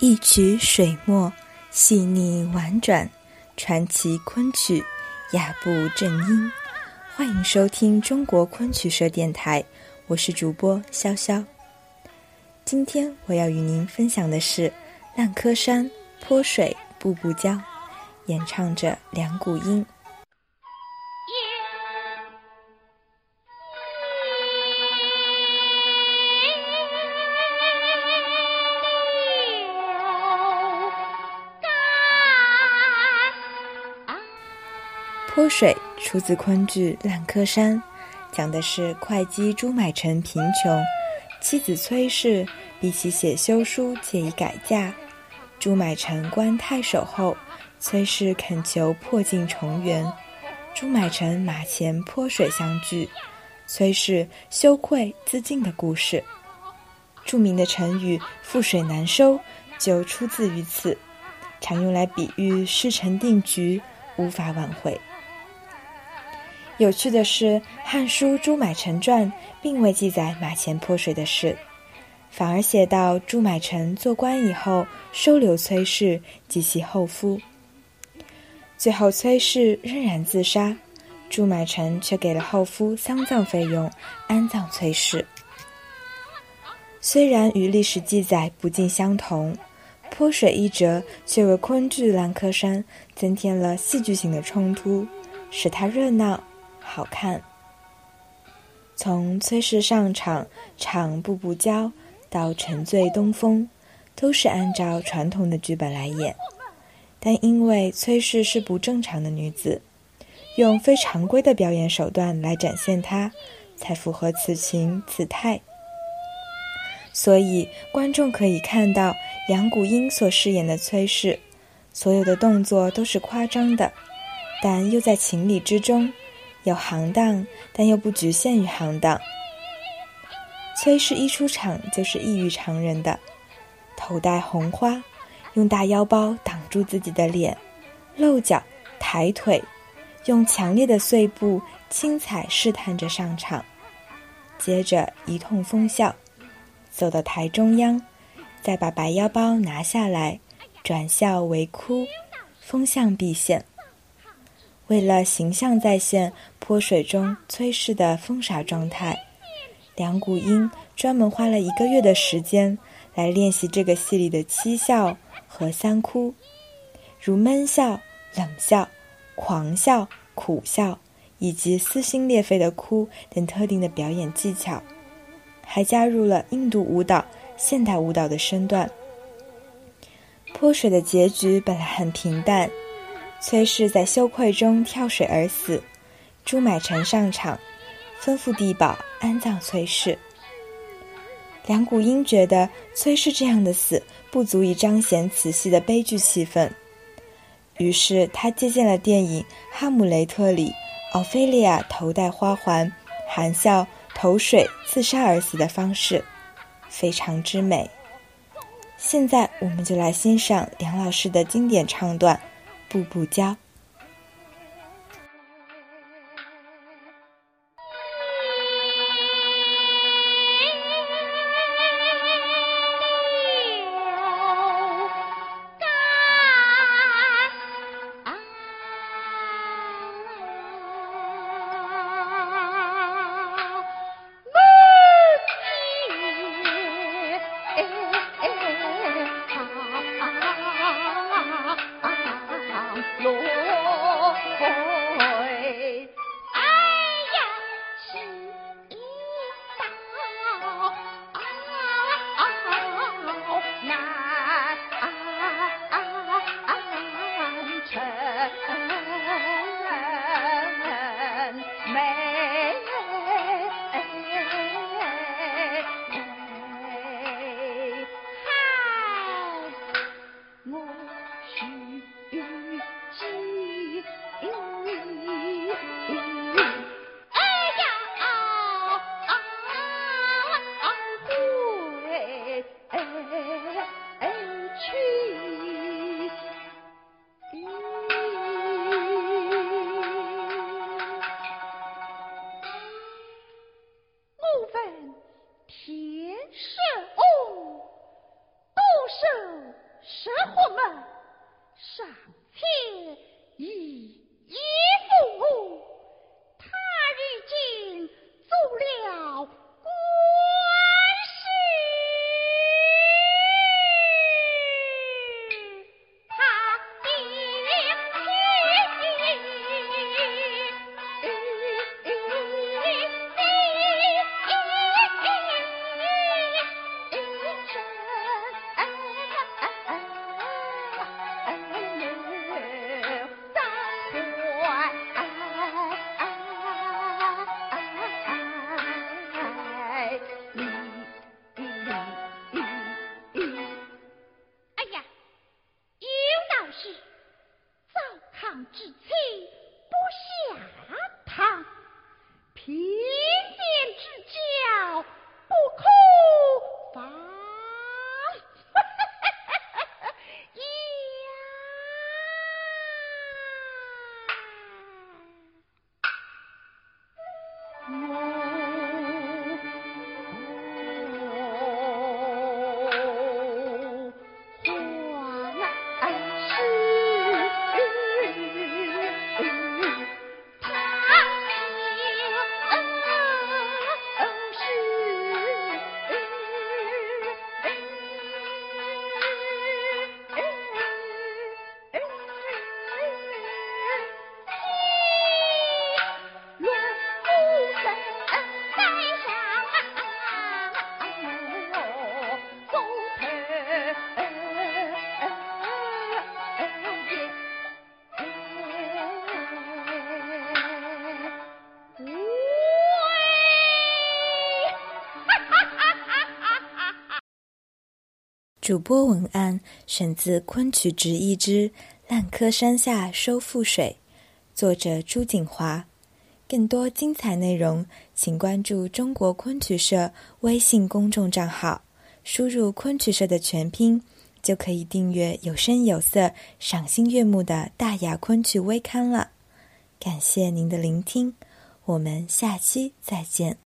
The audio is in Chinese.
一曲水墨，细腻婉转，传奇昆曲，雅步正音。欢迎收听中国昆曲社电台，我是主播潇潇。今天我要与您分享的是《烂柯山泼水步步娇》，演唱者梁谷音。泼水出自昆剧《烂柯山》，讲的是会稽朱买臣贫穷，妻子崔氏逼其写休书借以改嫁。朱买臣官太守后，崔氏恳求破镜重圆，朱买臣马前泼水相聚，崔氏羞愧自尽的故事。著名的成语“覆水难收”就出自于此，常用来比喻事成定局，无法挽回。有趣的是，《汉书·朱买臣传》并未记载马前泼水的事，反而写到朱买臣做官以后收留崔氏及其后夫。最后，崔氏仍然自杀，朱买臣却给了后夫丧葬费用，安葬崔氏。虽然与历史记载不尽相同，泼水一折却为昆剧《兰柯山》增添了戏剧性的冲突，使它热闹。好看。从崔氏上场唱《步步娇》到沉醉东风，都是按照传统的剧本来演，但因为崔氏是不正常的女子，用非常规的表演手段来展现她，才符合此情此态。所以观众可以看到杨谷英所饰演的崔氏，所有的动作都是夸张的，但又在情理之中。有行当，但又不局限于行当。崔氏一出场就是异于常人的，头戴红花，用大腰包挡住自己的脸，露脚抬腿，用强烈的碎步轻踩试探着上场，接着一通疯笑，走到台中央，再把白腰包拿下来，转笑为哭，风向毕现。为了形象再现泼水中崔氏的疯傻状态，梁谷音专门花了一个月的时间来练习这个戏里的七笑和三哭，如闷笑、冷笑、狂笑、苦笑，以及撕心裂肺的哭等特定的表演技巧，还加入了印度舞蹈、现代舞蹈的身段。泼水的结局本来很平淡。崔氏在羞愧中跳水而死，朱买臣上场，吩咐地保安葬崔氏。梁谷英觉得崔氏这样的死不足以彰显此戏的悲剧气氛，于是他借鉴了电影《哈姆雷特》里奥菲利亚头戴花环，含笑投水自杀而死的方式，非常之美。现在我们就来欣赏梁老师的经典唱段。步步高。So 主播文案选自《昆曲直译之烂柯山下收复水》，作者朱景华。更多精彩内容，请关注中国昆曲社微信公众账号，输入“昆曲社”的全拼，就可以订阅有声有色、赏心悦目的大雅昆曲微刊了。感谢您的聆听，我们下期再见。